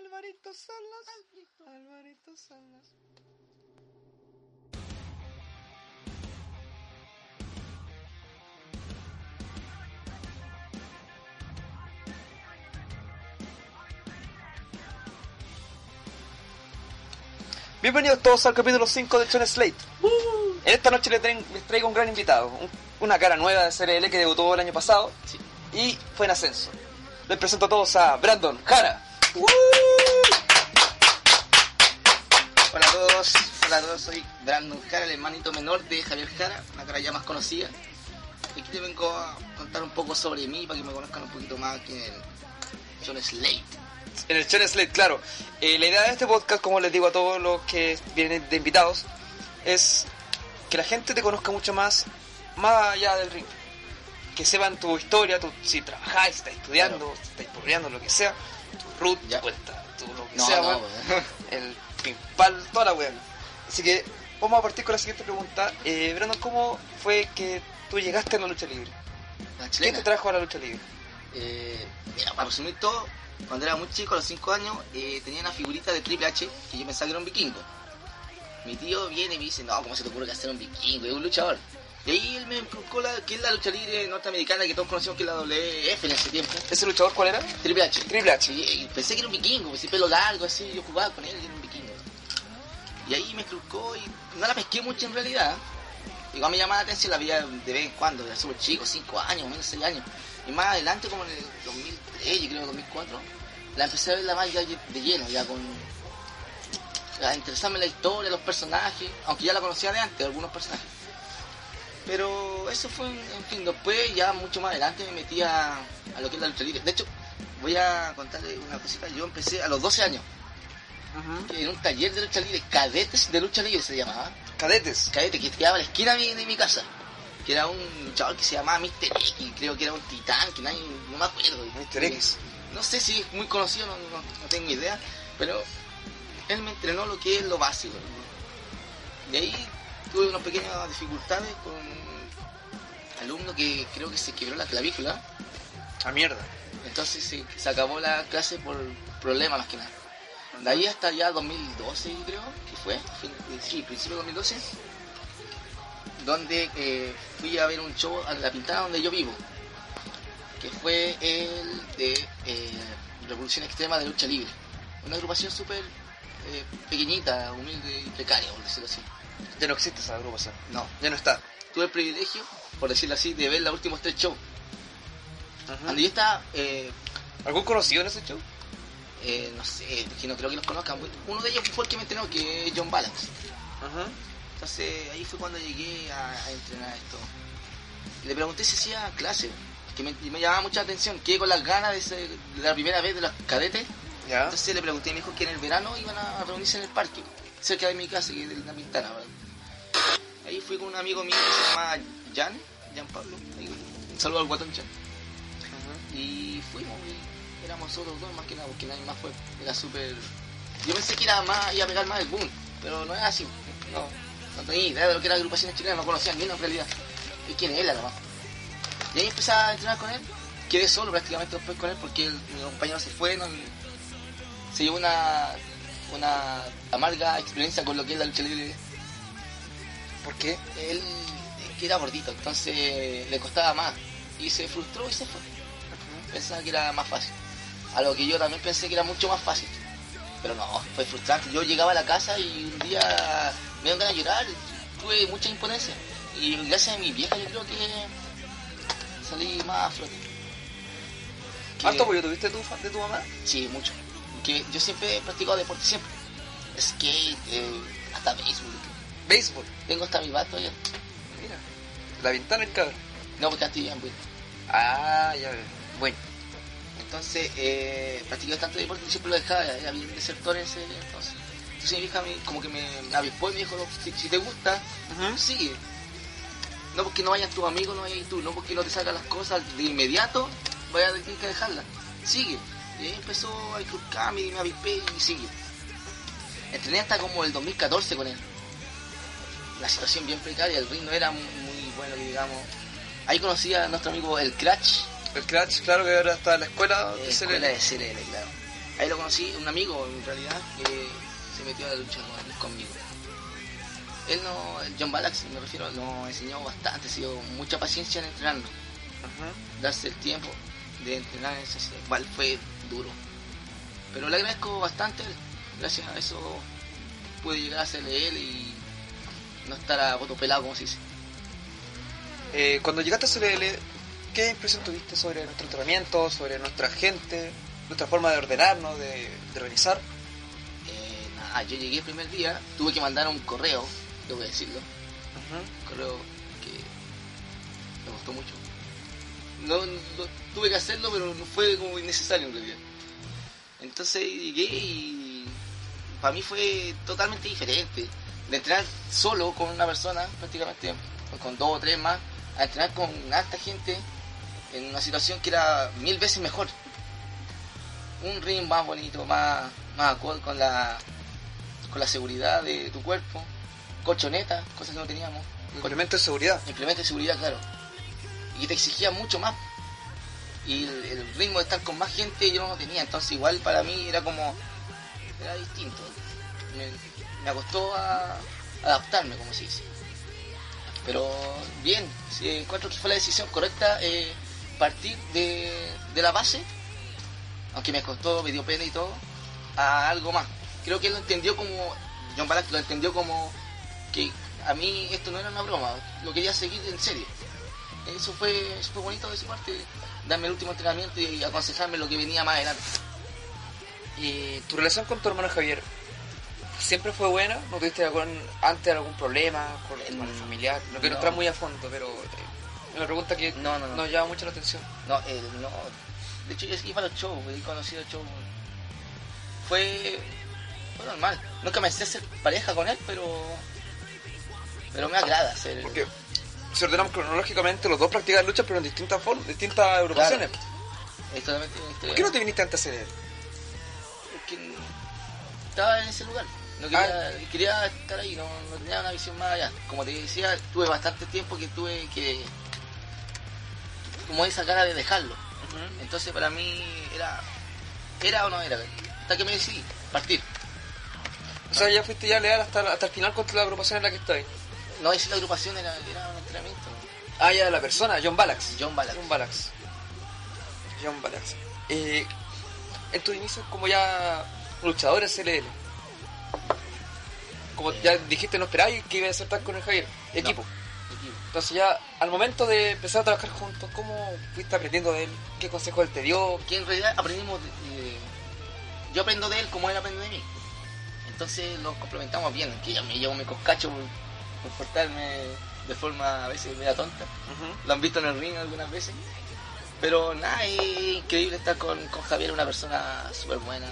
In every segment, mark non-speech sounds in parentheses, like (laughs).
Alvarito Salas. Alvarito Salas. Bienvenidos todos al capítulo 5 de Chon Slate. En esta noche les, traigo un gran invitado, un- una cara nueva de CRL que debutó el año pasado y fue en ascenso. Les presento a todos a Brandon Jara. Hola a todos, hola a todos, soy Brandon Jara, el hermanito menor de Javier Jara, una cara ya más conocida. Aquí te vengo a contar un poco sobre mí para que me conozcan un poquito más aquí en el John Slate. En el Chon Slate, claro. Eh, la idea de este podcast, como les digo a todos los que vienen de invitados, es que la gente te conozca mucho más, más allá del ring. Que sepan tu historia, tu, si trabajáis, si estás estudiando, Claro. estás porreando, lo que sea, tu root, Ya. tu cuenta, tu lo que No, sea, no, weón. (laughs) el pimpal, toda la weá. Así que vamos a partir con la siguiente pregunta. Eh, Brandon, ¿cómo fue que tú llegaste a la lucha libre? La ¿Quién chilena. te trajo a la lucha libre? Eh, mira, para resumir todo, cuando era muy chico, a los 5 años, eh, tenía una figurita de Triple H que yo pensaba que era un vikingo. Mi tío viene y me dice, no, ¿cómo se te ocurre que hacer un vikingo? Es un luchador. Y ahí él me inculcó la, que es la lucha libre norteamericana que todos conocemos que es la WF en ese tiempo. ¿Ese luchador cuál era? Triple H. Triple H. Y pensé que era un vikingo, ese pelo largo, así, yo jugaba con él y era un vikingo. Y ahí me inculcó y no la pesqué mucho en realidad. Igual me llamaba la atención, la veía de vez en cuando, era súper chico, 5 años, menos 6 años. Y más adelante, como en el 2003, yo creo 2004, la empecé a verla más ya de lleno, ya con... A interesarme en la historia, los personajes, aunque ya la conocía de antes, algunos personajes. Pero eso fue, en fin, después ya mucho más adelante me metí a, a lo que es la lucha libre. De hecho, voy a contarle una cosita. Yo empecé a los 12 años en un taller de lucha libre, cadetes de lucha libre se llamaba. Cadetes. Cadete que quedaba a la esquina de mi, de mi casa. Que era un luchador que se llamaba Mr. X, creo que era un titán, que nadie, no me acuerdo. Mr. X. No sé si es muy conocido, no, no- no tengo idea, pero él me entrenó lo que es lo básico. De ahí tuve unas pequeñas dificultades con un alumno que creo que se quebró la clavícula. A mierda. Entonces se, se acabó la clase por problemas más que nada. De ahí hasta ya 2012 creo que fue, sí, principio de 2012, donde eh, fui a ver un show a la pintada donde yo vivo, que fue el de eh, Revolución Extrema de Lucha Libre. Una agrupación súper eh, pequeñita, humilde y precaria, por decirlo así. Ya no existe esa agrupación. No, Ya no está. tuve el privilegio, por decirlo así, de ver los últimos tres shows. Donde yo estaba ¿Algún conocido en ese show? Eh, no sé, que no creo que los conozcan. Uno de ellos fue el que me entrenó, que es John Balance. Ajá. Entonces ahí fue cuando llegué a, a entrenar esto. Y le pregunté si hacía clase, que me, me llamaba mucha atención. Quedé con las ganas de, ser- de la primera vez de los cadetes. Ya. Entonces le pregunté y me dijo que en el verano iban a reunirse en el parque, cerca de mi casa, que es de la Pintana. ¿verdad? Ahí fui con un amigo mío que se llama Jan, Jan Pablo. Ahí, Un saludo al guatón Jan. Y fuimos y éramos nosotros dos más que nada, porque nadie más fue. Era súper... Yo pensé que era más, iba a pegar más el boom, pero no es así. No, no tenía idea de lo que era agrupaciones chilenas, no conocía ni una en realidad. Y quién era nomás. Y ahí empecé a entrenar con él. Quedé solo prácticamente después con él porque el- mi compañero se fue, no- se llevó una, una amarga experiencia con lo que es la lucha libre. ¿Por qué? Él que era gordito, entonces le costaba más. Y se frustró y se fue pensaba que era más fácil. A lo que yo también pensé que era mucho más fácil. Pero no, fue frustrante. Yo llegaba a la casa y un día me dieron ganas de llorar, tuve mucha imponencia. Y gracias a mi vieja yo creo que salí más a flote. ¿Harto apoyo tuviste tú, de tu mamá? Sí, mucho. Que yo siempre he practicado deporte, siempre. Skate, eh, hasta béisbol. Béisbol. Tengo hasta mi bato ya. Mira. La ventana el cabrón. No, porque antes bien, bueno. Ah, ya veo. Bueno. Entonces, eh, practicé tanto deporte que siempre lo dejaba, era bien desertor en ese entonces. Entonces mi hija me, como que me, me avispó y me dijo, "No, si, si te gusta, sigue. No porque no vayan tus amigos, no vayas tú, no porque no te salgan las cosas de inmediato, vaya a tener que dejarlas. Sigue. Y ahí empezó a inculcarme y me avispé y sigue. Entrené hasta como el 2014 con él. La situación bien precaria, el ring no era muy, muy bueno, que digamos. Ahí conocí a nuestro amigo el Crash, El Crash, claro que ahora está en la escuela de escuela CLL. de CLL, claro. Ahí lo conocí, un amigo en realidad, que se metió a la lucha con- conmigo. Él no, el John Balax, me refiero, nos enseñó bastante, ha sido mucha paciencia en entrenarnos. Ajá. darse el tiempo de entrenar en ese igual fue duro. Pero le agradezco bastante, gracias a eso pude llegar a él y no estar a voto pelado como se dice. Eh, cuando llegaste a CLL, ¿qué impresión tuviste sobre nuestro entrenamiento, sobre nuestra gente, nuestra forma de ordenarnos, de, de organizar? Eh, nada, yo llegué el primer día, tuve que mandar un correo, debo decirlo, un correo que me costó mucho. No, no- tuve que hacerlo, pero no fue como innecesario en realidad. Entonces llegué y para mí fue totalmente diferente. De entrenar solo con una persona, prácticamente, con dos o tres más, a entrenar con harta gente en una situación que era mil veces mejor. Un ring más bonito, más, más acorde con la, con la seguridad de tu cuerpo, colchoneta, cosas que no teníamos, Complemento de seguridad. implemento de seguridad, claro. Y te exigía mucho más. Y el, el ritmo de estar con más gente yo no lo tenía, entonces igual para mí era como... Era distinto. Me, me costó a- adaptarme, como se dice. Pero bien, sí, encuentro que fue la decisión correcta eh, partir de, de la base, aunque me costó, me dio pena y todo, a algo más. Creo que él lo entendió como, John Balak lo entendió como que a mí esto no era una broma, lo quería seguir en serio. Eso fue, eso fue bonito de su parte, darme el último entrenamiento y aconsejarme lo que venía más adelante. ¿Y tu relación con tu hermano Javier siempre fue buena? ¿No tuviste algún, antes algún problema con, el Mm, familiar? No quiero no. entrar muy a fondo, pero eh, una pregunta que No, no, no. nos llama mucho la atención. No, eh, no. De hecho, yo iba a los shows, he conocido shows. Fue, fue normal. Nunca me sé hacer pareja con él, pero. Pero me agrada ser. Porque si ordenamos cronológicamente, los dos practican lucha, pero en distintas formas, distintas agrupaciones. Es totalmente una historia. ¿Por qué no te viniste antes a CLL? Porque estaba en ese lugar. No quería, quería estar ahí, no, no tenía una visión más allá. Como te decía, tuve bastante tiempo que tuve que. Como esa cara de dejarlo. Entonces para mí era. Era o no era. Hasta que me decidí, partir. O sea, ya fuiste ya leal hasta, hasta el final contra la agrupación en la que estoy. No decir la agrupación era, era un entrenamiento. Ah, ya, la persona, John Balax. John Balax. John Balax. John Balax. Eh, en tus inicios como ya luchador en CLL, como ya dijiste, no esperabas que iba a acertar con el Javier, equipo. Equipo. Entonces ya, al momento de empezar a trabajar juntos, ¿cómo fuiste aprendiendo de él? ¿Qué consejos él te dio? Que en realidad aprendimos. de- yo aprendo de él como él aprende de mí. Entonces nos complementamos bien. Que ya me llevo mi coscacho por, por portarme de forma a veces media tonta. Lo han visto en el ring algunas veces. Pero nada, es increíble estar con, con Javier, una persona súper buena.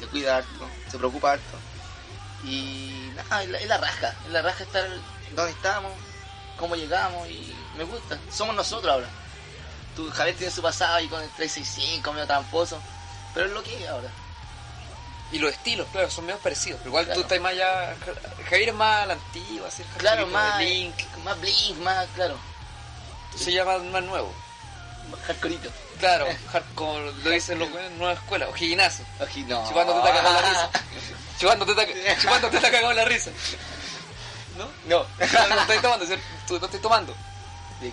Le cuida harto, se preocupa harto. Y nada, es la, es la raja. Es la raja estar donde estamos, cómo llegamos y me gusta. Somos nosotros ahora. Tú, Javier tiene su pasado ahí con el 365, medio tramposo. Pero es lo que es ahora. Y los estilos, claro, son medio parecidos. Pero igual Claro. tú estás más ya. Javier es más a la antigua, así Claro, más, de Link. más blink, más, claro, Se llama más nuevo. más hardcoreito. Claro, (laughs) hardcore, lo dicen los buenos, nueva escuela, o gimnasio. No. Chupándote te cagado la risa. Chupándote te chupándote te cagado la risa. ¿No? No. No, (laughs) no estoy tomando, ¿cierto? Tú no estoy tomando.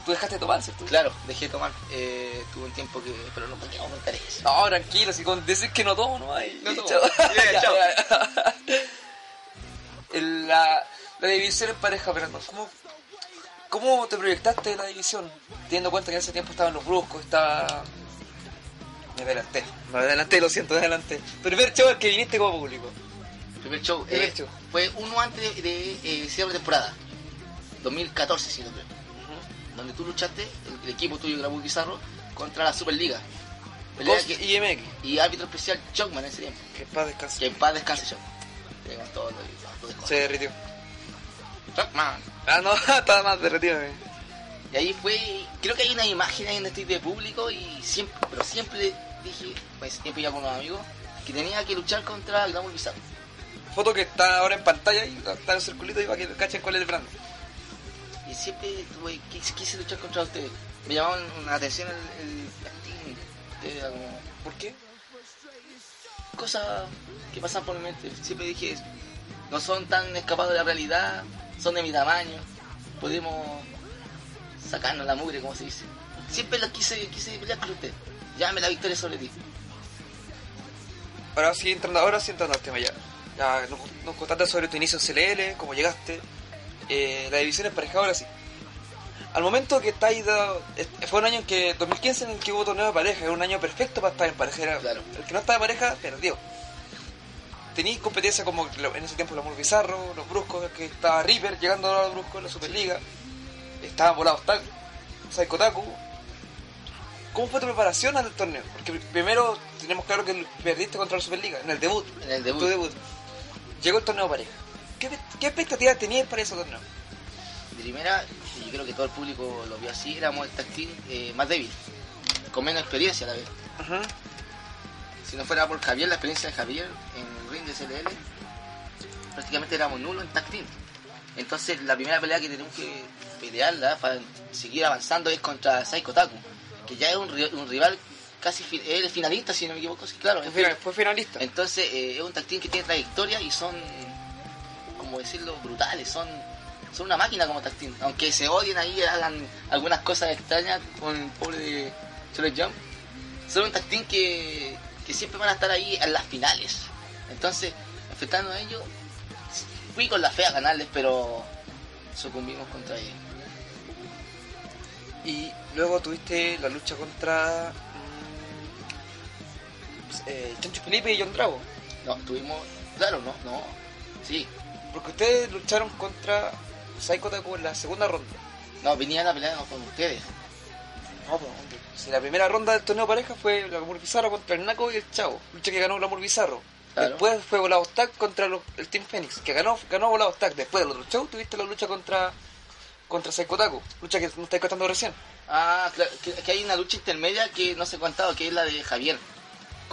Tú dejaste de tomar, ¿cierto? Claro, dejé de tomar. Eh, tuve un tiempo que. Pero no podía aumentar eso. No, tranquilo, si con decir que no tomo, no hay. No tomo. Chao. (laughs) Chao. (laughs) La, la división en pareja, Fernando, ¿cómo, ¿cómo te proyectaste en la división? Teniendo en cuenta que en ese tiempo estaban los bruscos, estaba. Me adelanté, me adelanté, lo siento, me adelanté. Primer show al que viniste como público. Primer show, Primer eh, show. Fue uno antes de, de, eh, cierre de temporada. 2014, si no creo. Donde tú luchaste, el, el equipo tuyo, Grabú Pizarro, contra la Superliga. Que- y MX, y árbitro especial Chocman en ese tiempo. que paz descanse. Que en paz descanse todo todo desconocido. Se derritió. Chocman. Ah, no, (laughs) estaba más derretido. eh. Y ahí fue, creo que hay una imagen ahí en este de público y siempre, pero siempre dije, pues tiempo ya con unos amigos, que tenía que luchar contra el Glamour Bizarro. Foto que está ahora en pantalla y está en el circulito y para que cachen cuál es el brand. Y siempre tuve, quise, quise luchar contra ustedes. Me llamaban la atención el, el como, ¿Por qué? cosas que pasan por mi mente. Siempre dije, no son tan escapados de la realidad, son de mi tamaño, podemos sacarnos la mugre, como se dice. Siempre lo quise, quise pelear con usted. Llámame la victoria sobre ti. Ahora sí entrando, ahora sí entrando al tema ya. Ya nos, nos contaste sobre tu inicio en CLL, cómo llegaste, eh, la división emparejada ahora sí. Al momento que estáis dado, fue un año en que 2015 en el que hubo torneo de pareja, era un año perfecto para estar en pareja. Era, Claro. El que no estaba en pareja perdió. Tenéis competencia como en ese tiempo los Amor Bizarro, los Bruscos, que estaba Reaper llegando a los Bruscos en la Superliga, estaban volados tal, Psycho Taku. ¿Cómo fue tu preparación al torneo? Porque primero tenemos claro que perdiste contra la Superliga en el debut, En el debut. tu debut. Llegó el torneo pareja. ¿Qué, qué expectativas tenías para ese torneo? De primera, yo creo que todo el público lo vio así, éramos el tag team eh, más débil, con menos experiencia a la vez. Si no fuera por Javier, la experiencia de Javier en el ring de CLL, prácticamente éramos nulos en tag team. Entonces la primera pelea que tenemos que pelearla para seguir avanzando es contra Psycho Taku, que ya es un rival casi fi- el finalista, si no me equivoco, sí, claro. Fue, es final- fue finalista. Entonces eh, es un tag team que tiene trayectoria y son, como decirlo, brutales, son, son una máquina como tag team. Aunque se odien ahí, hagan algunas cosas extrañas con el pobre de Cholet Jump, son un tag team que, que siempre van a estar ahí en las finales. Entonces, enfrentando a ellos, fui con la fe a ganarles, pero sucumbimos contra ellos. Y luego tuviste la lucha contra eh, Chancho Felipe y John Drago. No, tuvimos, claro, no, no, sí. Porque ustedes lucharon contra Psycho Taku en la segunda ronda. No, venían a pelear con ustedes. No, pues, hombre. Si la primera ronda del torneo pareja fue Glamour Bizarro contra el Naco y el Chavo. Lucha que ganó Glamour Bizarro. Claro. Después fue Volados Tag contra los- el Team Phoenix, que ganó, ganó Volados Tag. Después del otro show tuviste la lucha contra contra Psycho Taku. Lucha que no estáis contando recién. Ah, claro, que, que hay una lucha intermedia que no se ha contado, que es la de Javier.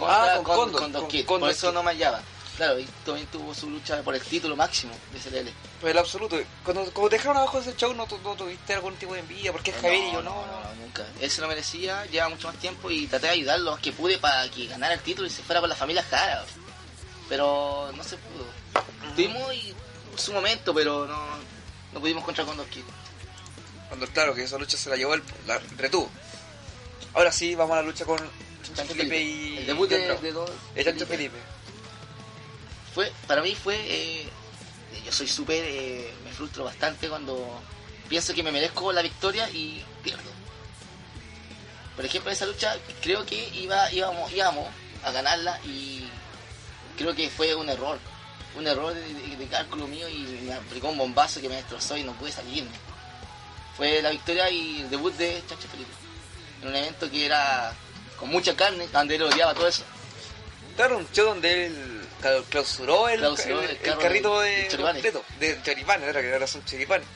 Ah, con con, Condor, con por eso no me hallaba. Claro, y también tuvo su lucha por el título máximo de CLL. Pues el absoluto. Cuando, cuando te dejaron abajo ese show, no, tu- no tuviste algún tipo de envidia, porque es Javier y yo no, no. nunca. Él se lo merecía, lleva mucho más tiempo y traté de ayudarlo que pude para que ganara el título y se fuera con la familia Jara. Pero no se pudo. Tuvimos y- su momento, pero no, no pudimos contra con Dos Kids. Cuando claro que esa lucha se la llevó el la retuvo. Ahora sí, vamos a la lucha con Chancho Chancho Felipe Felipe. y El debut de, de dos. El Chancho Felipe. fue para mí fue eh, yo soy súper eh, me frustro bastante cuando pienso que me merezco la victoria y pierdo por ejemplo en esa lucha creo que iba íbamos íbamos a ganarla y creo que fue un error un error de, de- de cálculo mío y me aplicó un bombazo que me destrozó y no pude salirme fue la victoria y el debut de Chacho Felipe en un evento que era con mucha carne él odiaba todo eso Claro, un show donde él cla- clausuró el, Clausuró el- el el carro carrito de- de, choripanes. completo, de choripanes, era que ahora son choripanes.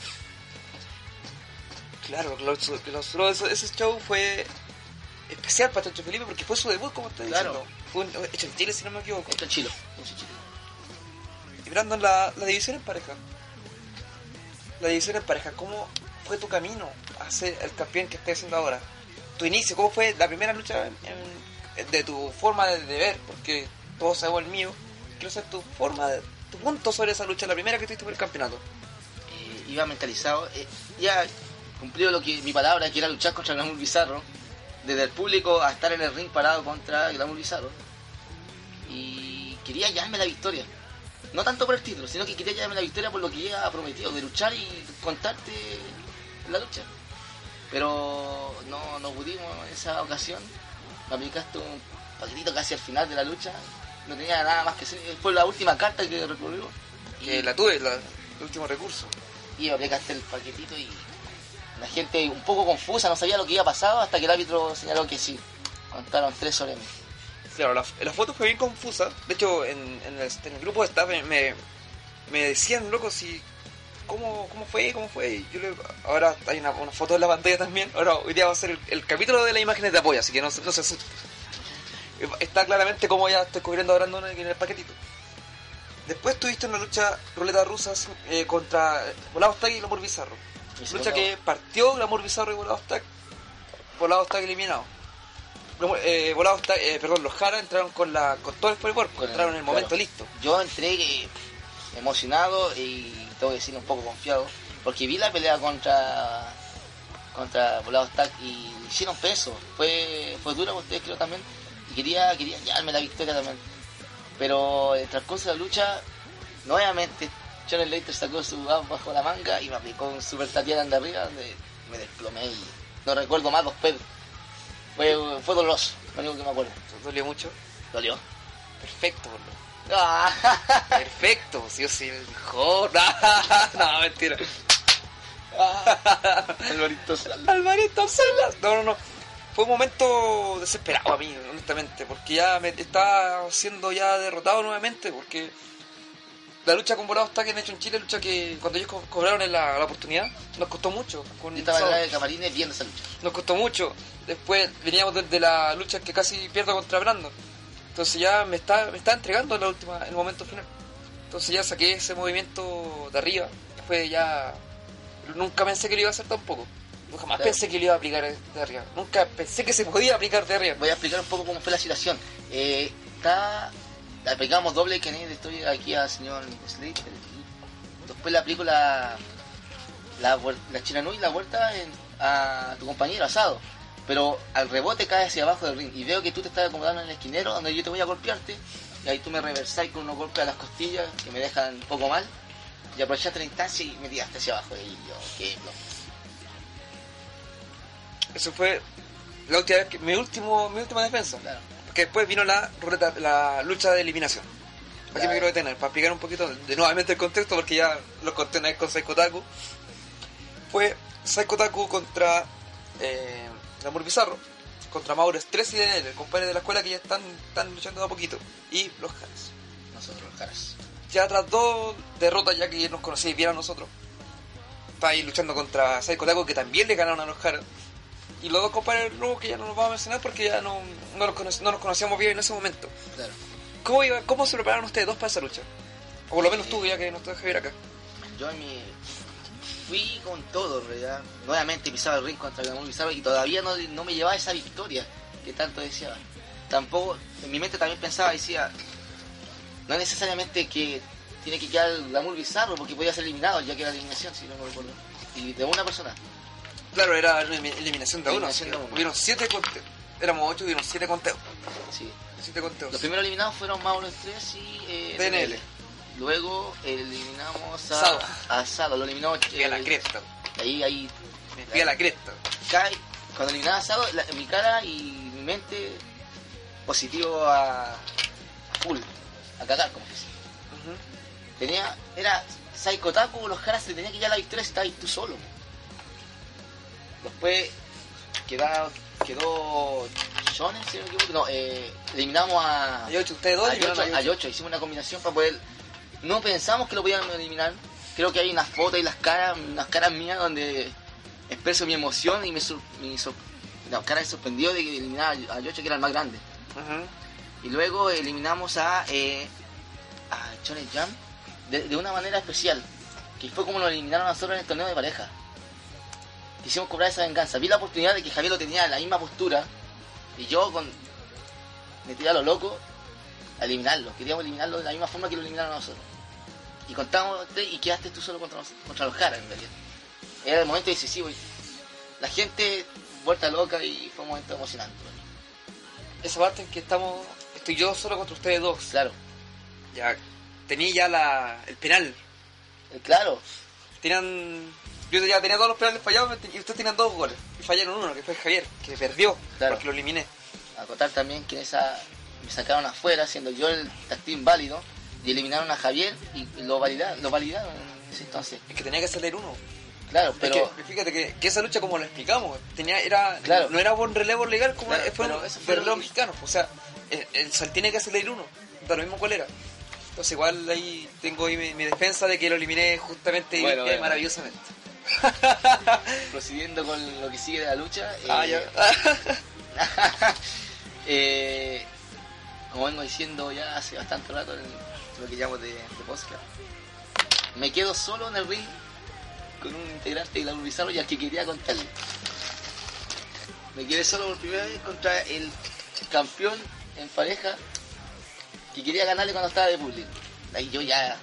Claro, clausuró, clausuró eso- ese show fue especial para Chancho Felipe porque fue su debut, como estoy Claro. diciendo. Fue un- hecho en Chile, si no me equivoco. esto es chilo. Y Brandon, la, la división en pareja. La división en pareja, ¿cómo fue tu camino a ser el campeón que estás haciendo ahora? Tu inicio, ¿cómo fue la primera lucha de tu forma de, ver? Porque todos sabemos el mío. Quiero saber tu forma, de, tu punto sobre esa lucha, la primera que tuviste por el campeonato. eh, iba mentalizado, eh, ya cumplido lo mi palabra, que era luchar contra Glamour Bizarro, desde el público a estar en el ring parado contra Glamour Bizarro, y quería llevarme la victoria. No tanto por el título, sino que quería llevarme la victoria por lo que ya prometido, de luchar y contarte la lucha. Pero no, no pudimos en esa ocasión. Me aplicaste un paquetito casi al final de la lucha. No tenía nada más que hacer. Fue la última carta que recurrió. Que la tuve, la- el último recurso. y aplicaste el paquetito y la gente un poco confusa, no sabía lo que había pasado hasta que el árbitro señaló que sí. Contaron tres sobre mí. Claro, la, la foto fue bien confusa. De hecho, en, en el, en el grupo de staff me, me, me decían, loco, si. ¿Cómo, ¿Cómo fue? ¿Cómo fue? Y yo le- ahora hay una, una foto en la pantalla también. Ahora, hoy día va a ser el, el capítulo de las imágenes de apoyo, así que no, se- no se asusten. Está claramente como ya estoy cubriendo a Brandon en el paquetito. Después tuviste una lucha ruleta rusa eh, contra Volados Tag y Glamour Bizarro. Y Lucha que partió Glamour Bizarro y Volados Tag. Volados Tag eliminado. eh, volados, Ta- eh, perdón, los Jara entraron con la con todo el cuerpo, entraron en el momento claro. listo. Yo entré emocionado y tengo que decir un poco confiado, porque vi la pelea contra contra Volados Tag y hicieron peso. Fue fue dura para ustedes creo también y quería quería llevarme la victoria también. Pero en el transcurso de la lucha, nuevamente Johnny Later sacó su as bajo la manga y me aplicó un super tatiana de arriba donde me desplomé y no recuerdo más dos pedos. Fue, fue doloroso, lo único que me acuerdo. ¿Te dolió mucho? ¿Dolió? Perfecto, boludo. Ah. Perfecto, si yo soy el mejor. (laughs) no, mentira. (laughs) Alvarito Salas. Alvarito Salas. No, no, no. Fue un momento desesperado a mí, honestamente, porque ya me estaba siendo ya derrotado nuevamente, porque la lucha con volados está que han hecho en Chile, lucha que cuando ellos co- cobraron la, la oportunidad, nos costó mucho. Con Yo estaba Sao. atrás de camarines viendo esa lucha. nos costó mucho. Después veníamos de, de la lucha que casi pierdo contra Brandon. Entonces ya me está, me está entregando en la última, en el momento final. Entonces ya saqué ese movimiento de arriba. Después ya nunca pensé que lo iba a hacer tampoco. Nunca más Claro. pensé que lo iba a aplicar de arriba. Nunca pensé que se podía aplicar de arriba. Voy a explicar un poco cómo fue la situación. Eh, está, aplicamos doble que estoy aquí al señor Slater. Después le aplico la, la, la chiranú y la vuelta en- a tu compañero asado. Pero al rebote cae hacia abajo del ring y veo que tú te estás acomodando en el esquinero donde yo te voy a golpearte. Y ahí tú me reversáis con unos golpes a las costillas que me dejan un poco mal. Y aprovechaste la instancia y me tiraste hacia abajo. Y yo, qué. Eso fue la última vez que, mi último, mi última defensa. Claro. Porque después vino la ruleta, la lucha de eliminación. Aquí Claro. me quiero detener, para explicar un poquito de nuevamente el contexto, porque ya lo conté una vez con Saiko Taku. Fue Saiko Taku contra eh, Amor Bizarro, contra Mauro Stress y DNL, el compadre de la escuela que ya están, están luchando de a poquito, y los Jaras. Nosotros los caras. Ya tras dos derrotas, ya que nos conocíais bien a nosotros, está ahí luchando contra Saiko Taku, que también le ganaron a los Jaras. Y los dos compadres nuevos que ya no los vamos a mencionar porque ya no, no, los cono- no nos conocíamos bien en ese momento. Claro. ¿Cómo, iba, ¿Cómo se prepararon ustedes dos para esa lucha? O por lo menos tú, ya que no estás Javier acá. Yo en mi... fui con todo, en realidad. Nuevamente pisaba el ring contra Gamón Bizarro y todavía no, no me llevaba esa victoria que tanto deseaba. Tampoco, en mi mente también pensaba, decía, no es necesariamente que tiene que quedar el Gamur Bizarro porque podía ser eliminado ya que era eliminación, si no me recuerdo. Y de una persona. Claro, era eliminación de uno. Hubieron siete conteos. Éramos ocho, hubieron siete conteos. Sí. Siete conteos. Los primeros eliminados fueron Mauro Estrés y eh, DNL. Luego eliminamos a Sado. a Sado, lo eliminó Me fui a la eh, cresta. Ahí, ahí Me fui a la cresta. cuando eliminaba a Sado, la- mi cara y mi mente positivo a, a full, a cagar, como dice. Ujú. Tenía, era Psycho Taku, los caras se tenía que ya la victoria si estabas ahí tú solo. Después queda, quedó Shonen, si no me equivoco. No, eh, eliminamos a, Hay ocho, ustedes dos a eliminaron Yocho, a a Yocho. Yocho. Hicimos una combinación para poder. No pensamos que lo podíamos eliminar. Creo que hay unas fotos y las caras, unas caras mías donde expreso mi emoción y mi, sur- mi la cara de sorprendido de que eliminara a Yocho, que era el más grande. Y luego eliminamos a, eh, a Shonen Jam de, de una manera especial, que fue como lo eliminaron a nosotros en el torneo de pareja. Quisimos cobrar esa venganza. Vi la oportunidad de que Javier lo tenía en la misma postura y yo con me tiré a lo loco a eliminarlo. Queríamos eliminarlo de la misma forma que lo eliminaron a nosotros. Y contamos y quedaste tú solo contra, contra los caras en realidad. Era el momento decisivo y la gente vuelta loca y fue un momento emocionante. Esa parte en que estamos. Estoy yo solo contra ustedes dos. Claro, Ya tenía ya la, el penal. eh, claro, Tenían. Yo ya tenía todos los penales fallados y ustedes tenían dos goles. Y fallaron uno, que fue Javier, que perdió Claro. porque lo eliminé. acotar también que en esa me sacaron afuera siendo yo el tactín válido y eliminaron a Javier y lo validaron, lo validaron en ese entonces. Es que tenía que salir uno. Claro, pero es que, fíjate que, que esa lucha, como lo explicamos, tenía era Claro. no era buen relevo legal como Claro, fue pero un eso fue relevo que- mexicano. O sea, el, el sal tiene que salir uno, da lo mismo cuál era. Entonces, igual ahí tengo ahí mi, mi defensa de que lo eliminé justamente y Bueno, limpia y bueno. maravillosamente. (laughs) procediendo con lo que sigue de la lucha, Ah, eh, ya. (laughs) (laughs) eh, como vengo diciendo ya hace bastante rato en lo que llamo de, de podcast, me quedo solo en el ring con un integrante de la Bizarro y al que quería contarle. Me quedé solo por primera vez contra el campeón en pareja que quería ganarle cuando estaba de público. Ahí yo ya,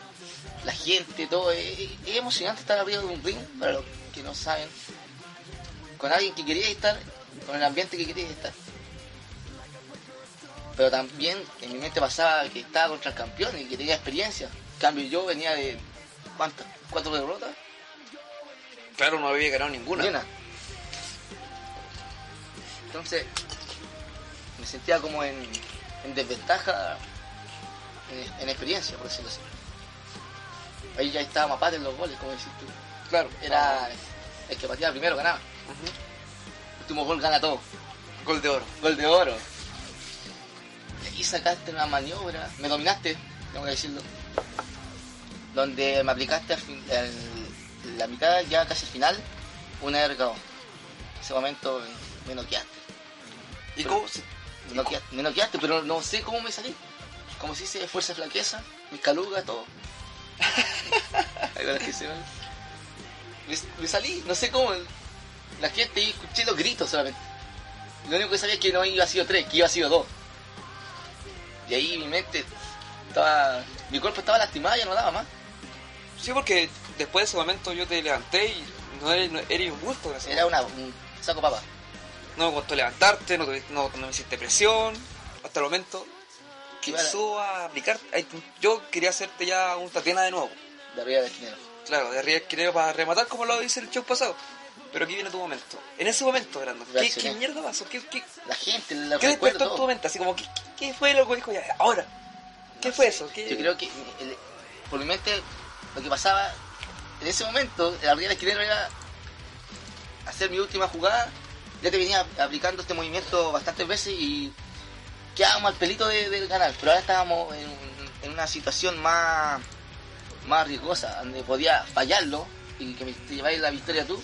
la gente, todo, es, es emocionante estar arriba de un ring, para los que no saben, con alguien que quería estar, con el ambiente que quería estar. Pero también en mi mente pasaba que estaba contra el campeón y que tenía experiencia. En cambio yo venía de, ¿cuántas? ¿Cuatro derrotas? Claro, no había ganado ninguna. Entonces, me sentía como en, en desventaja en, en experiencia, por decirlo así. Ahí ya estaba Mapate en los goles, como decís tú. Claro, Era el que pateaba primero, ganaba. Ujú. último gol gana todo. Gol de oro. Gol de oro. Sacaste una maniobra, me dominaste, tengo que decirlo. Donde me aplicaste al fin- al- la mitad, ya casi al final, una RKO. En ese momento me noqueaste. ¿Y Pero- cómo? se- Me noqueaste, me noqueaste, pero no sé cómo me salí. Como si hice fuerza y flaqueza, mis calugas, todo. Se me, me salí, no sé cómo. La gente y escuché los gritos solamente. Lo único que sabía es que no iba a sido tres, que iba a sido dos. Y ahí mi mente estaba. Mi cuerpo estaba lastimado, ya no daba más. Sí, porque después de ese momento yo te levanté y no era, no- un ese Era una, un saco papa. No me costó levantarte, no, no, no me hiciste presión. Hasta el momento que a- empezó a aplicar. Yo quería hacerte ya un Tatiana de nuevo. De arriba del esquinero. Claro, de arriba esquinero para rematar como lo hice el show pasado. Pero aquí viene tu momento. En ese momento, Brandon, ¿qué, mierda pasó? ¿Qué, qué, La gente, la qué despertó en tu mente? Así como, ¿qué, qué, fue lo que dijo ya? Ahora, ¿qué No fue sé. eso? ¿Qué- Yo creo que el- por mi mente lo que pasaba en ese momento, el arriba del esquinero era hacer mi última jugada. Ya te venía aplicando este movimiento bastantes veces y quedábamos al pelito de- del ganar. Pero ahora estábamos en, en una situación más, más riesgosa, donde podía fallarlo y que me, te lleváis la victoria tú,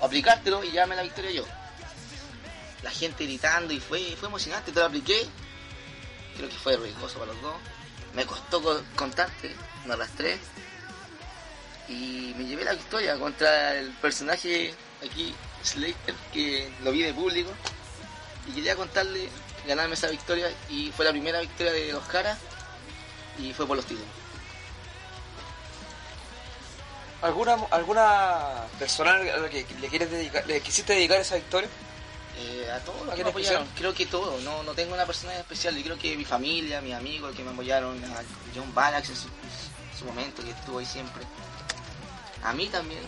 o aplicártelo y llevarme la victoria yo. La gente gritando y fue, fue emocionante, te lo apliqué creo que fue riesgoso para los dos. Me costó co- contarte, me arrastré y me llevé la victoria contra el personaje aquí, Slater, que lo vi de público y quería contarle, ganarme esa victoria y fue la primera victoria de los caras y fue por los títulos. ¿Alguna, ¿Alguna persona a la que le quieres dedicar, le quisiste dedicar esa victoria? Eh, a todos los que ¿Quién me especial? apoyaron, creo que todos, no, no tengo una persona especial, yo creo que mi familia, mis amigos que me apoyaron, a John Balax en su, en su momento, que estuvo ahí siempre, a mí también,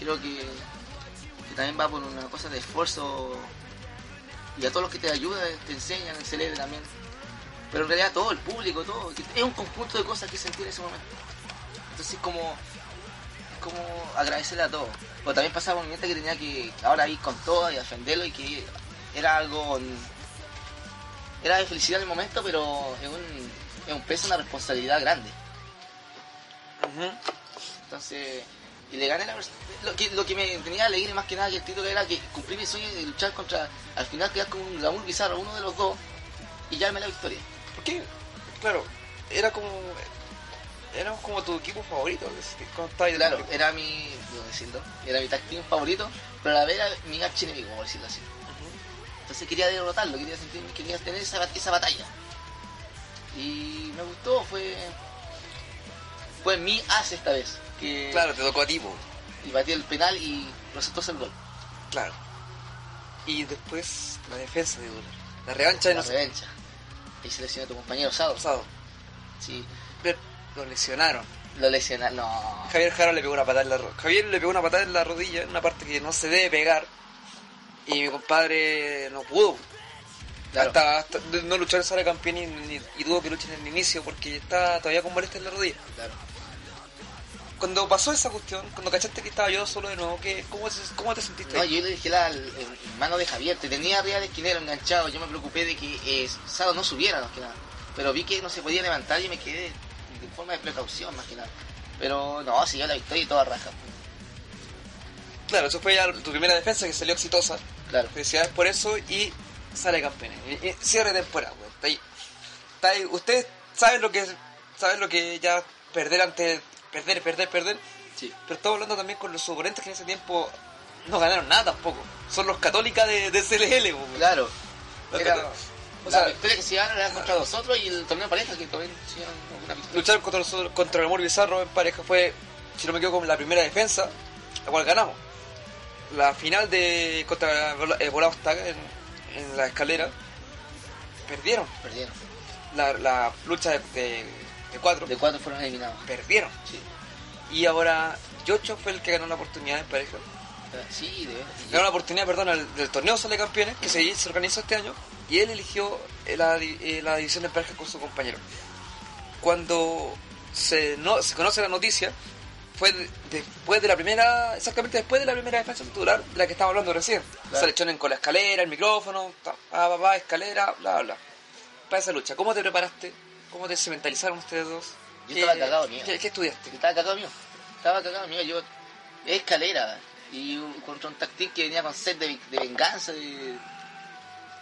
creo que, que también va por una cosa de esfuerzo. Y a todos los que te ayudan, te enseñan, el celebre también, pero en realidad todo, el público, todo, que es un conjunto de cosas que sentí en ese momento, entonces como como agradecerle a todos. Pero también pasaba un momento que tenía que ahora ir con todo y defenderlo y que era algo. Era de felicidad en el momento, pero es un, es un peso, una responsabilidad grande. Entonces, y le gané la lo que, lo que me tenía alegre más que nada que el título era que cumplí mi sueño de luchar contra, al final quedar con un glamour bizarro, uno de los dos, y llevarme la victoria. Porque, claro, era como. Éramos como tu equipo favorito. ahí Claro, era mi, debo decirlo, era mi tag team favorito, pero a la vez era mi archienemigo, por decirlo así. Entonces quería derrotarlo, quería sentir, quería tener esa, esa batalla. Y me gustó, fue fue mi as esta vez. Que Claro, te tocó a ti. Y batí el penal y resultó ser gol. Claro. Y después la defensa de Dura. La revancha de La revancha. Ahí se lesionó tu compañero Sado. Pasado. Sí, Pero Lo lesionaron. lo lesionaron. No. Javier Jara le pegó una patada en la rodilla. Javier le pegó una patada en la rodilla, en una parte que no se debe pegar. Y mi compadre no pudo. Claro. Hasta, hasta no luchar sale campeón y, ni- y tuvo que luchar en el inicio porque está todavía con molestia en la rodilla. Claro. Cuando pasó esa cuestión, cuando cachaste que estaba yo solo de nuevo, ¿qué, cómo, te- ¿cómo te sentiste? No, yo le dije la en mano de Javier, te tenía arriba del esquinero enganchado, yo me preocupé de que eh, Sado no subiera más que nada. Pero vi que no se podía levantar y me quedé de forma de precaución más que nada. Pero no, siguió la victoria y toda raja. Claro, eso fue ya tu primera defensa que salió exitosa. Claro. Felicidades por eso y sale campeón. Y- y cierre temporada, güey. Ustedes saben lo que saben lo que ya perder ante perder, perder, perder. Sí. Pero estamos hablando también con los oponentes que en ese tiempo no ganaron nada tampoco. Son los católicas de, de CLL, weón. Claro. Era, o la sea, victoria que se iban era contra nosotros y el torneo de pareja que también se iban alguna victoria. luchar contra nosotros, contra el amor bizarro en pareja fue, si no me equivoco, la primera defensa, la cual ganamos. La final de contra eh, Volados en, en la escalera, perdieron. Perdieron. La, la lucha de, de, de cuatro, De cuatro fueron eliminados. perdieron. Sí. Y ahora Yocho fue el que ganó la oportunidad en pareja. Sí, de Ganó la oportunidad, perdón, del, del torneo Sale Campeones que se, se organizó este año y él eligió eh, la, eh, la división de pareja con su compañero. Cuando se, no, se conoce la noticia, fue de- después de la primera, exactamente después de la primera defensa titular de la que estaba hablando recién. Claro. Se le echaron con la escalera, el micrófono, ta, pa, pa, pa, escalera, bla, bla. Para esa lucha, ¿cómo te preparaste? ¿Cómo te mentalizaron ustedes dos? Yo ¿Qué- estaba cagado, mío. ¿Qué, qué estudiaste? Yo estaba cagado mío. Estaba cagado mío. Yo, es escalera. Y contra un táctil que venía con sed de, de venganza, de,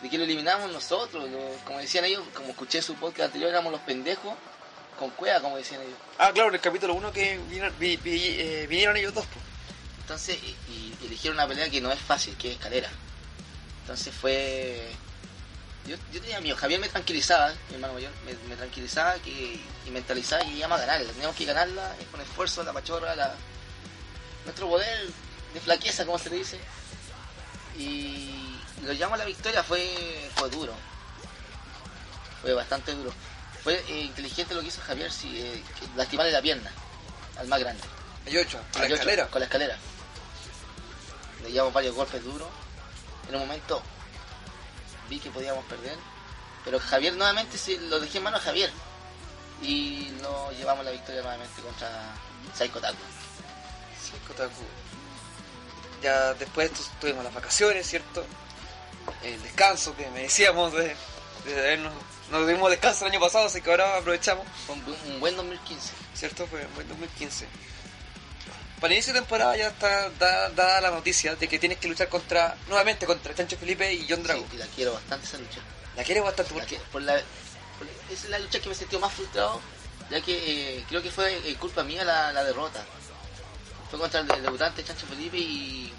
de que lo eliminamos nosotros. lo- como decían ellos, como escuché su podcast anterior, éramos los pendejos con cueva, como decían ellos. Ah, claro, en el capítulo 1 que vino- vi- vi- eh, vinieron ellos dos. po. Entonces, y, y eligieron una pelea que no es fácil, que es escalera. Entonces fue. Yo, yo tenía miedo, Javier me tranquilizaba, mi hermano mayor, me, me tranquilizaba que, y mentalizaba que íbamos a ganarla. Teníamos que ganarla eh, con esfuerzo, la pachorra, la, nuestro poder de flaqueza, como se le dice. Y lo llamo a la victoria fue, fue duro. Fue bastante duro. Fue eh, inteligente lo que hizo Javier, sí, eh, lastimarle la pierna al más grande. A Yocho, con la escalera. Con la escalera. Le llevamos varios golpes duros. En un momento vi que podíamos perder. Pero Javier nuevamente sí, lo dejé en mano a Javier. Y lo llevamos la victoria nuevamente contra Saiko Taku. Ya después tu- tuvimos las vacaciones, ¿cierto? El descanso que merecíamos de, de habernos... Nos dimos descanso el año pasado, así que ahora aprovechamos, Fue un, bu- un buen 2015. ¿cierto? Fue en buen 2015. Para el inicio de temporada ya está da- dada la noticia de que tienes que luchar contra nuevamente contra Chancho Felipe y John Drago. Sí, y la quiero bastante esa lucha. ¿La quieres bastante? La ¿Por qué? que- por la, por- esa es la lucha que me sentí más frustrado, ya que eh, creo que fue eh, culpa mía la, la derrota. Fue contra el, de- debutante Chancho Felipe y,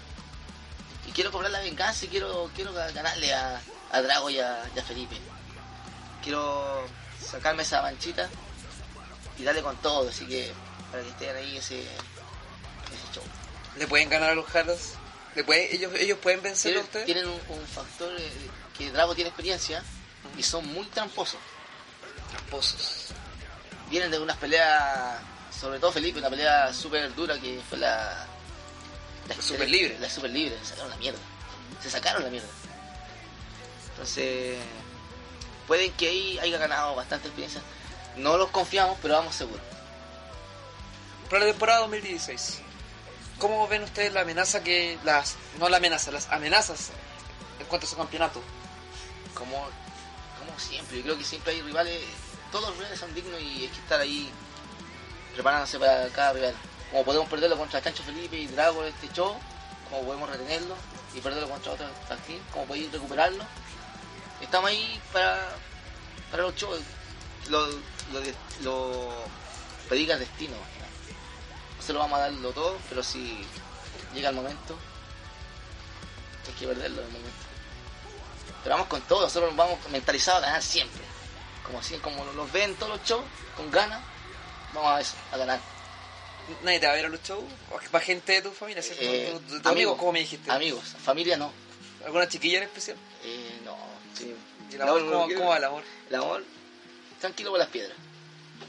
y quiero cobrar la venganza y quiero, quiero ga- ganarle a, a Drago y a, y a Felipe. Quiero sacarme esa manchita y darle con todo, así que para que estén ahí ese, ese show. ¿Le pueden ganar a los Jalos? ¿Le puede- ellos, ¿Ellos pueden vencerlo a ustedes? tienen un, un factor eh, que Drago tiene experiencia y son muy tramposos. Tramposos. vienen de unas peleas, sobre todo Felipe, una pelea súper dura que fue la... La Súper libre. La super libre, se sacaron la mierda. Se sacaron la mierda. Entonces, pueden que ahí haya ganado bastante experiencia. No los confiamos, pero vamos seguros. Para la temporada 2016, ¿cómo ven ustedes la amenaza que... las No la amenaza, las amenazas en cuanto a su campeonato? Como, como siempre, yo creo que siempre hay rivales, todos los rivales son dignos y hay que estar ahí preparándose para cada rival. Como podemos perderlo contra Chancho Felipe y Drago en este show, como podemos retenerlo y perderlo contra otro team, como podéis recuperarlo. Estamos ahí para, para los shows, lo, lo, lo predica el destino. No se lo vamos a darlo todo, pero si llega el momento, hay que perderlo en el momento. Pero vamos con todo, nosotros vamos mentalizados a ganar siempre. Como así, como los ven todos los shows, con ganas, vamos a eso, a ganar. ¿Nadie te va a ver a los shows? ¿O ¿Para gente de tu familia, cierto? Eh, ¿Tu- tu- tu amigos, ¿cómo me dijiste? Amigos, familia no. ¿Alguna chiquilla en especial? Eh, no, sí. ¿Y el amor, No, ¿cómo, cómo va el amor? El amor, tranquilo por las piedras.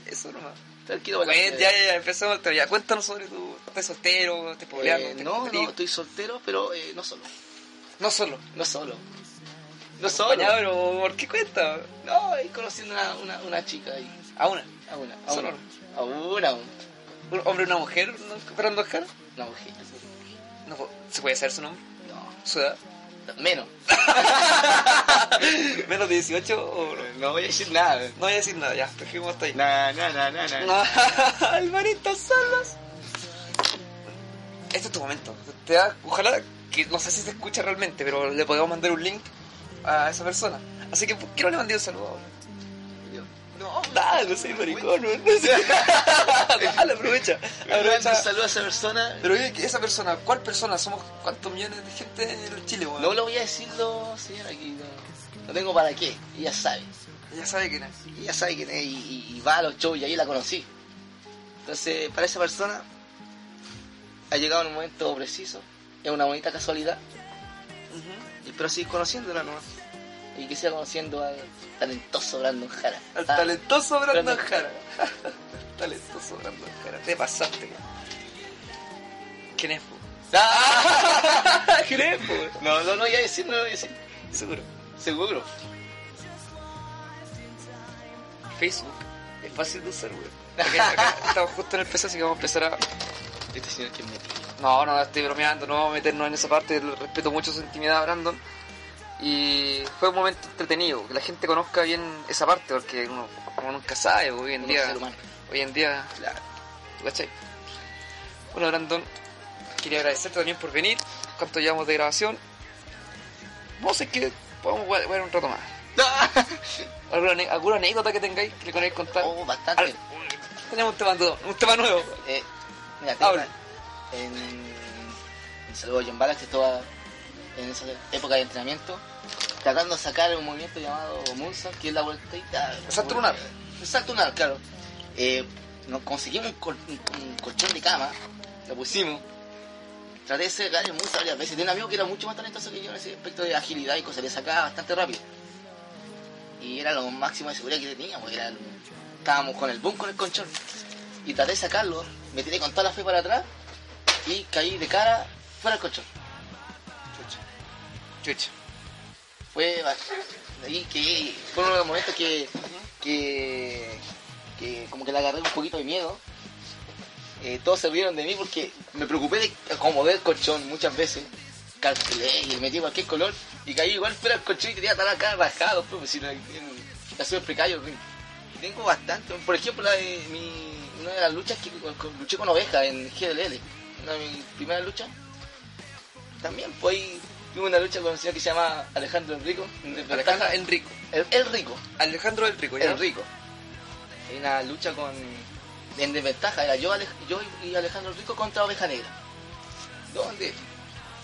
Eso nomás. Tranquilo por las piedras. ya, ya, empezamos. Ya, cuéntanos sobre tu... ¿Estás soltero? ¿Estás pobleando? Eh, ¿Estás no, no, estoy soltero, pero eh, no solo. No solo. No solo. No solo. pero ¿por qué cuenta? No, ahí conociendo una, una, una chica ahí. A una. A una, a Solo. una. A una, a una. ¿Un hombre y una mujer ¿no? esperando a Oscar? Una mujer. No, ¿Se puede saber su nombre? No, ¿Su edad? menos. (laughs) ¿Menos de 18 o no? No voy a decir nada. No voy a decir nada, ya, dejemos hasta ahí. Nah, nah, nah, nah, nah. Alvarito Salas. Este es tu momento. Te da, ojalá que no sé si se escucha realmente, pero le podemos mandar un link a esa persona. Así que, ¿por qué no le mandé un saludo. No, nada, no soy maricón, no, no sé. (laughs) Dale, aprovecha. Aprovecha. saludo a esa persona. Pero oye, esa persona, ¿cuál persona? Somos cuántos millones de gente en Chile, weón. No lo voy a decirlo, señora, aquí no, no tengo para qué. Ella sabe. Ya sabe quién es. Ella sabe quién es y, y- y va a los shows y ahí la conocí. Entonces, para esa persona ha llegado en un momento preciso. Es una bonita casualidad. Y espero seguir conociéndola nomás. Y que siga conociendo al talentoso Brandon Jara. Al Ah, talentoso Brandon Brandon Jara. (laughs) talentoso Brandon Jara. Te pasaste. ¿Quién es? Ah, (laughs) ¿Quién es? No, no, no voy a decir, no voy a decir. Seguro. Seguro. Facebook. Es fácil de usar, weón. (laughs) Estamos justo en el PC, así que vamos a empezar a... Este señor que me tira. No, no, estoy bromeando, no vamos a meternos en esa parte, respeto mucho su intimidad Brandon. Y fue un momento entretenido, que la gente conozca bien esa parte, porque uno, uno nunca sabe, hoy en día, hoy en día, Claro. ¿tú cachai? Bueno, Brandon, quería agradecerte también por venir, cuánto llevamos de grabación. A ver que podemos jugar un rato más. (laughs) ¿Alguna, alguna anécdota que tengáis que le queráis contar? Oh, bastante. Al- Tenemos un tema, nuevo, un tema nuevo. Eh, mira, Habla. en, en saludo a John Ballack, que estaba en esa época de entrenamiento, tratando de sacar un movimiento llamado Moonsault, que es la vueltita. El salto lunar. Salto lunar, claro. Eh, nos conseguimos un, col- un- un colchón de cama, lo pusimos. Traté de sacar el Moonsault varias veces. Tenía un amigo que era mucho más talentoso que yo en ese aspecto de agilidad y cosas, le sacaba bastante rápido. Y era lo máximo de seguridad que teníamos. Era, estábamos con el boom con el colchón y traté de sacarlo, me tiré con toda la fe para atrás y caí de cara fuera del colchón. Chucha. Fue ahí que fue uno de los momentos que, que, que como que le agarré un poquito de miedo. Eh, todos se rieron de mí porque me preocupé de acomodar el colchón muchas veces. Calculé y metí cualquier color y caí igual fuera del colchón y tenía estar acá rajado. Pues, si no, ha precario el tengo bastante. Por ejemplo, la de mi, una de las luchas que luché con oveja en GLL. Una de mis primeras luchas. También pues ahí tuve una lucha con un señor que se llama Alejandro Enrico. Alejandro Enrico. El, el Rico. Alejandro el Rico, ¿ya? El Rico. Una lucha con. En desventaja, era yo, yo y Alejandro Rico contra Oveja Negra. Donde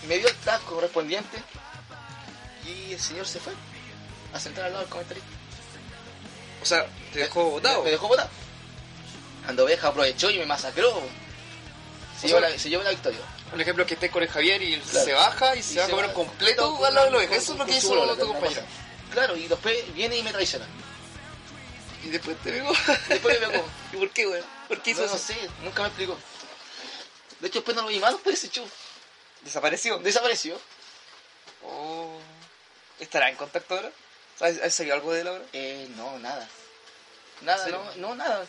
me dio el tag correspondiente y el señor se fue a sentar al lado del comentario. O sea, te dejó botado. Me, me dejó botado. Cuando Oveja aprovechó y me masacró. Se, O llevó, sea, la, se llevó la victoria. Por ejemplo, que estés con el Javier y él Claro. se baja y se va a comer completo al lado de la oveja. Eso es lo que hizo tu cosa. Claro, y después viene y me traiciona. Y después te pegó. Después me pegó. (laughs) ¿Y por qué, güey? ¿Por qué hizo No, no eso? sé, nunca me explicó. De hecho, después no lo vi más después de ese show. Desapareció. Desapareció. Oh. ¿Estará en contacto ahora? ¿Has, has sabido algo de él ahora? Eh, no, nada. Nada, no, no, nada.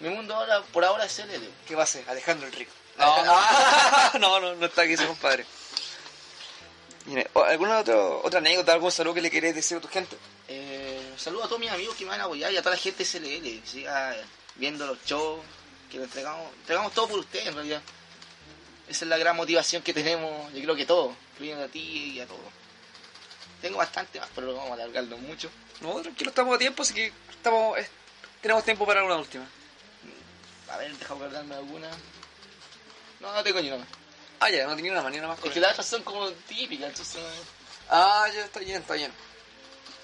Mi mundo ahora, por ahora es LL. ¿Qué va a hacer? Alejandro el Rico. Alejandro- (laughs) No, no, no está aquí ese compadre. Mire, ¿o- ¿alguna otra, otra anécdota, algún saludo que le querés decir a tu gente? Eh, saludo a todos mis amigos que me van a apoyar y a toda la gente SLL. Siga viendo los shows, que lo entregamos, entregamos todo por ustedes en realidad. Esa es la gran motivación que tenemos, yo creo que todos, incluyendo a ti y a todos. Tengo bastante más, pero no vamos a alargarlo mucho. No, tranquilo, estamos a tiempo, así que estamos, eh, tenemos tiempo para una última. A ver, deja guardarme alguna. No, no tengo ni una más. Ah, ya, no tenía una manera más Es que las otras son como típicas, entonces... Ah, ya está bien, está bien.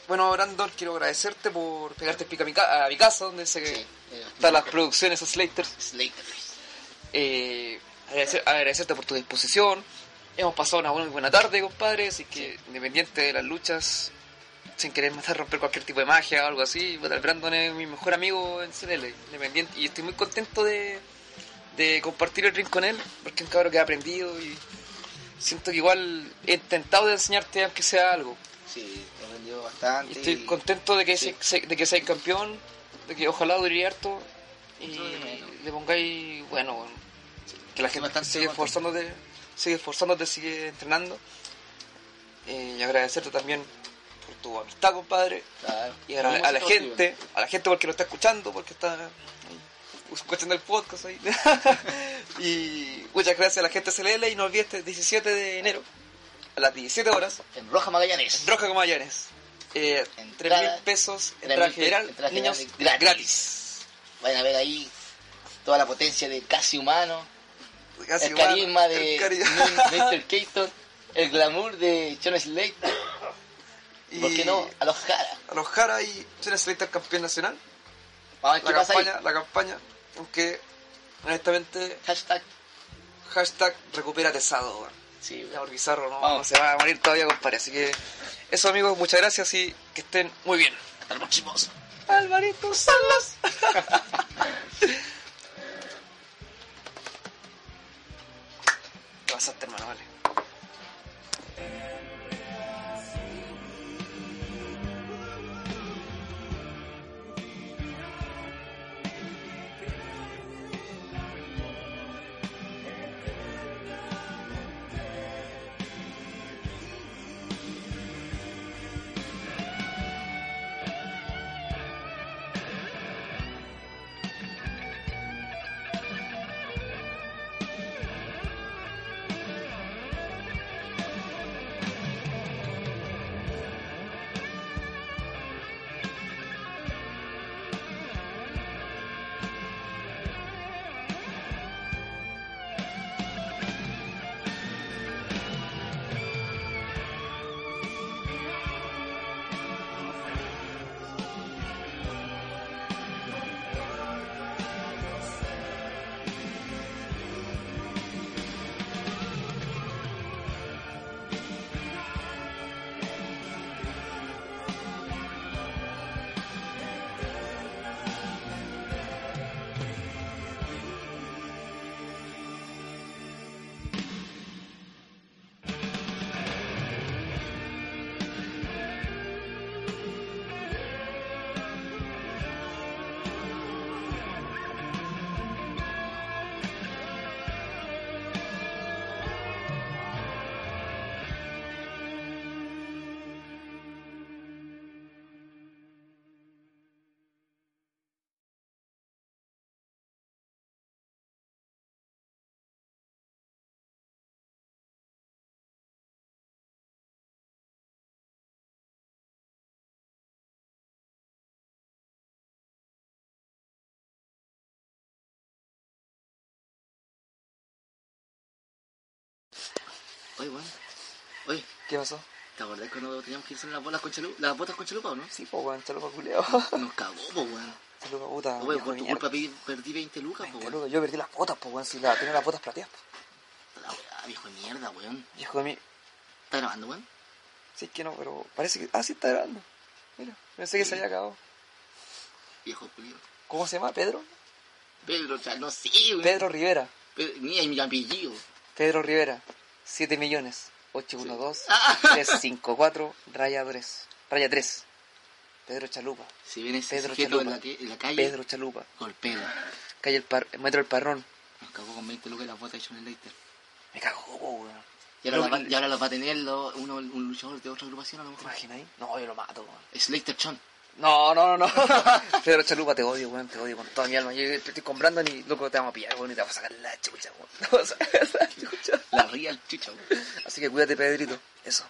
Bueno, Brandon, quiero agradecerte por pegarte pica a mi, ca- a mi casa, donde sé que Sí, eh, están las producciones Slaters. Slater. Eh, agradecer- agradecerte por tu disposición. Hemos pasado una buena, buena tarde, compadre, así que independiente de las luchas, sin querer matar, romper cualquier tipo de magia o algo así, el Brandon es mi mejor amigo en CNL, independiente, y estoy muy contento de, de compartir el ring con él, porque es un cabrón que ha aprendido y siento que igual he intentado de enseñarte aunque sea algo. Sí, he aprendido Y bastante. estoy y- contento de que, Sí. se- de que seáis campeón, de que ojalá dure harto y le pongáis, bueno, bueno, que la gente bastante sigue esforzándote, sigue esforzándote, sigue entrenando. Eh, y agradecerte también por tu amistad, compadre. Claro. Y a a la gente, a la gente porque lo está escuchando, porque está ahí, escuchando el podcast ahí. (laughs) y muchas gracias a la gente CLL y no olvides este 17 de enero a las 17 horas En Roja Magallanes. Roja como Mayanes. Eh, Entrada- 3 mil pesos, entrada mil general, entrada niños general gratis. gratis. Vayan a ver ahí toda la potencia de casi humano, Casi el humano, carisma de el cari- Mr. (laughs) Keaton, el glamour de John Slade, y ¿por qué no? A los Jara. A los Jara y John Slater campeón nacional. Vamos a ver qué La pasa ahí. campaña, la campaña, aunque honestamente, Hashtag. hashtag recupera Tesado, weón. Sí, Ya, no, Vamos. no se va a morir todavía, compadre. Así que eso, amigos, muchas gracias y que estén muy bien. hasta el próximo. Alvarito Salas. (laughs) Te pasaste, hermano, vale. Oye, weón. Oye, ¿Qué pasó? ¿te acordás cuando teníamos que hacer las bolas con chalupa? Las botas con chalupa o no? Sí, pues, weón, chalupa culeado. (laughs) Nos cagó, po, weón. Chalupa puta. Oye, por tu culpa perdí, perdí 20 lucas, po, Veinte weón. lucas. Yo perdí las botas, pues, weón, si la, tenía las botas plateadas. po. La weá, viejo de mierda, weón. Viejo de mí. ¿Estás grabando, weón? Sí, es que no, pero parece que. Ah, sí está grabando. Mira, pensé que se había acabado. Viejo culio. ¿Cómo se llama? ¿Pedro? Pedro, o sea, no sé, weón. Pedro Rivera. Pedro, mira, mi apellido. Pedro Rivera. 7 millones. 812 Ah. 354 raya 3. Raya 3. Pedro Chalupa. Si ven ese Pedro sujeto en Chalupa. la, en la calle, Pedro Chalupa. golpea. Calle el, par, Metro El Parrón. Nos cagó con 20 lucas las botas de John Slater. Me cagó, weón. Y ahora, va, y ahora las va a tener lo- uno, un luchador de otra agrupación a lo ¿Te mejor. imaginas ahí? No, yo lo mato, weón. Slater Chon. No, no, no, no. (laughs) Pedro Chalupa, te odio, weón, te odio con toda mi alma. Yo te estoy comprando ni loco te vamos a pillar, weón, y te vamos a sacar la chucha, weón. (laughs) Te vamos a sacar la chucha. La ría el chucho. Así que cuídate, Pedrito. Eso.